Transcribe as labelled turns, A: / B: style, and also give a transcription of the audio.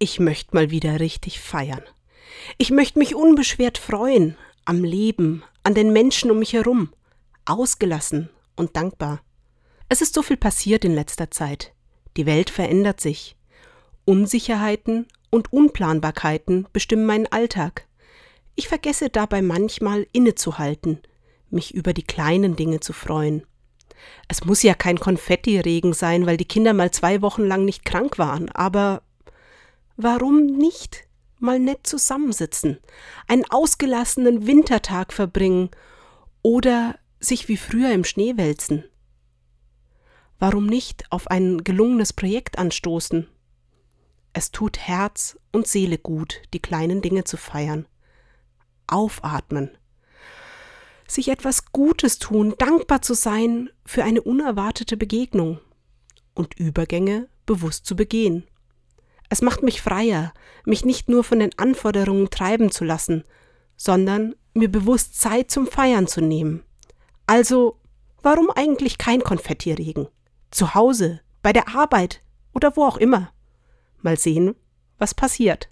A: Ich möchte mal wieder richtig feiern. Ich möchte mich unbeschwert freuen am Leben, an den Menschen um mich herum, ausgelassen und dankbar. Es ist so viel passiert in letzter Zeit. Die Welt verändert sich. Unsicherheiten und Unplanbarkeiten bestimmen meinen Alltag. Ich vergesse dabei manchmal innezuhalten, mich über die kleinen Dinge zu freuen. Es muss ja kein Konfettiregen sein, weil die Kinder mal zwei Wochen lang nicht krank waren, aber Warum nicht mal nett zusammensitzen, einen ausgelassenen Wintertag verbringen oder sich wie früher im Schnee wälzen? Warum nicht auf ein gelungenes Projekt anstoßen? Es tut Herz und Seele gut, die kleinen Dinge zu feiern. Aufatmen. Sich etwas Gutes tun, dankbar zu sein für eine unerwartete Begegnung und Übergänge bewusst zu begehen. Es macht mich freier, mich nicht nur von den Anforderungen treiben zu lassen, sondern mir bewusst Zeit zum Feiern zu nehmen. Also, warum eigentlich kein Konfettiregen? Zu Hause, bei der Arbeit oder wo auch immer. Mal sehen, was passiert.